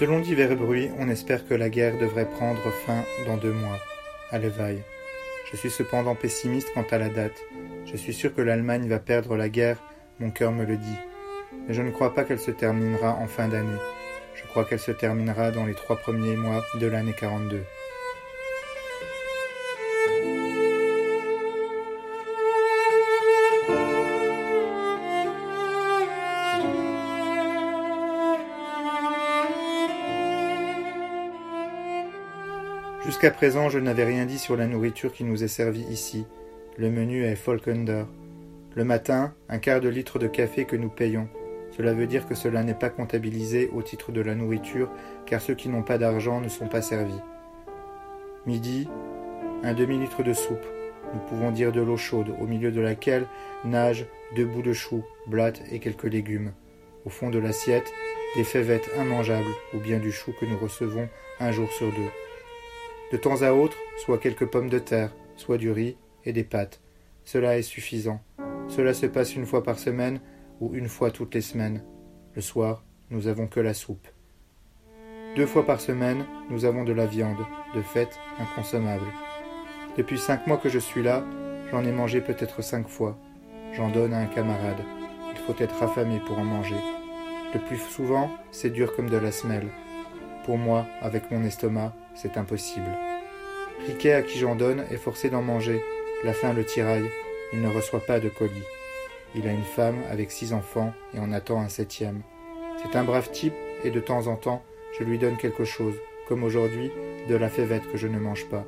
Selon divers bruits, on espère que la guerre devrait prendre fin dans deux mois, à l'éveil. Je suis cependant pessimiste quant à la date. Je suis sûr que l'Allemagne va perdre la guerre, mon cœur me le dit. Mais je ne crois pas qu'elle se terminera en fin d'année. Je crois qu'elle se terminera dans les trois premiers mois de l'année 42. Jusqu'à présent, je n'avais rien dit sur la nourriture qui nous est servie ici. Le menu est Folkender. Le matin, un quart de litre de café que nous payons. Cela veut dire que cela n'est pas comptabilisé au titre de la nourriture, car ceux qui n'ont pas d'argent ne sont pas servis. Midi, un demi-litre de soupe. Nous pouvons dire de l'eau chaude, au milieu de laquelle nagent deux bouts de chou, blattes et quelques légumes. Au fond de l'assiette, des fèvettes immangeables, ou bien du chou que nous recevons un jour sur deux. De temps à autre, soit quelques pommes de terre, soit du riz et des pâtes. Cela est suffisant. Cela se passe une fois par semaine ou une fois toutes les semaines. Le soir, nous avons que la soupe. Deux fois par semaine, nous avons de la viande, de fait inconsommable. Depuis cinq mois que je suis là, j'en ai mangé peut-être cinq fois. J'en donne à un camarade. Il faut être affamé pour en manger. Le plus souvent, c'est dur comme de la semelle. Pour moi, avec mon estomac, c'est impossible. Riquet, à qui j'en donne, est forcé d'en manger. La faim le tiraille. Il ne reçoit pas de colis. Il a une femme avec six enfants et en attend un septième. C'est un brave type et de temps en temps, je lui donne quelque chose, comme aujourd'hui, de la févette que je ne mange pas.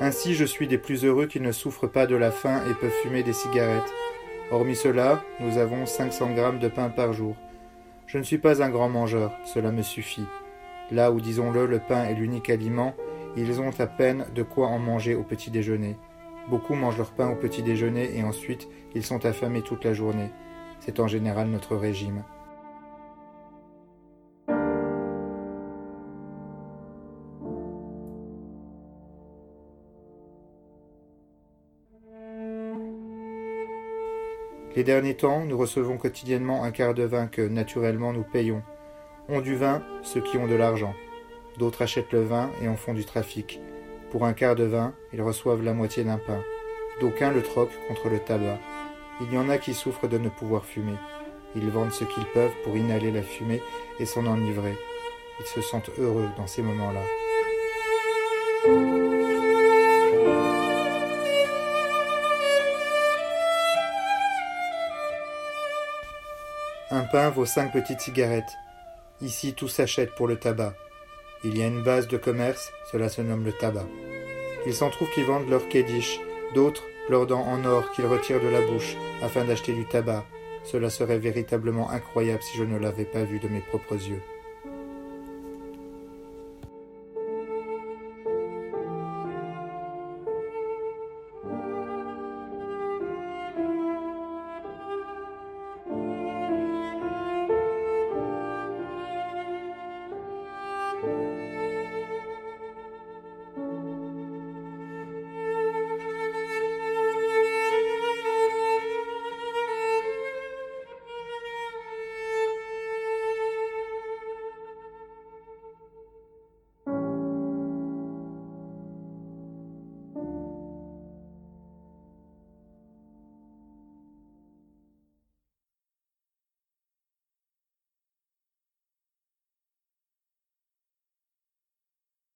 Ainsi je suis des plus heureux qui ne souffrent pas de la faim et peuvent fumer des cigarettes. Hormis cela, nous avons 500 grammes de pain par jour. Je ne suis pas un grand mangeur, cela me suffit. Là où, disons-le, le pain est l'unique aliment, ils ont à peine de quoi en manger au petit déjeuner. Beaucoup mangent leur pain au petit déjeuner et ensuite ils sont affamés toute la journée. C'est en général notre régime. Les derniers temps, nous recevons quotidiennement un quart de vin que, naturellement, nous payons. Ont du vin ceux qui ont de l'argent. D'autres achètent le vin et en font du trafic. Pour un quart de vin, ils reçoivent la moitié d'un pain. D'aucuns le troquent contre le tabac. Il y en a qui souffrent de ne pouvoir fumer. Ils vendent ce qu'ils peuvent pour inhaler la fumée et s'en enivrer. Ils se sentent heureux dans ces moments-là. Un pain vaut cinq petites cigarettes. Ici, tout s'achète pour le tabac. Il y a une base de commerce, cela se nomme le tabac. Il s'en trouve qui vendent leur kédish, d'autres leurs dents en or qu'ils retirent de la bouche afin d'acheter du tabac. Cela serait véritablement incroyable si je ne l'avais pas vu de mes propres yeux.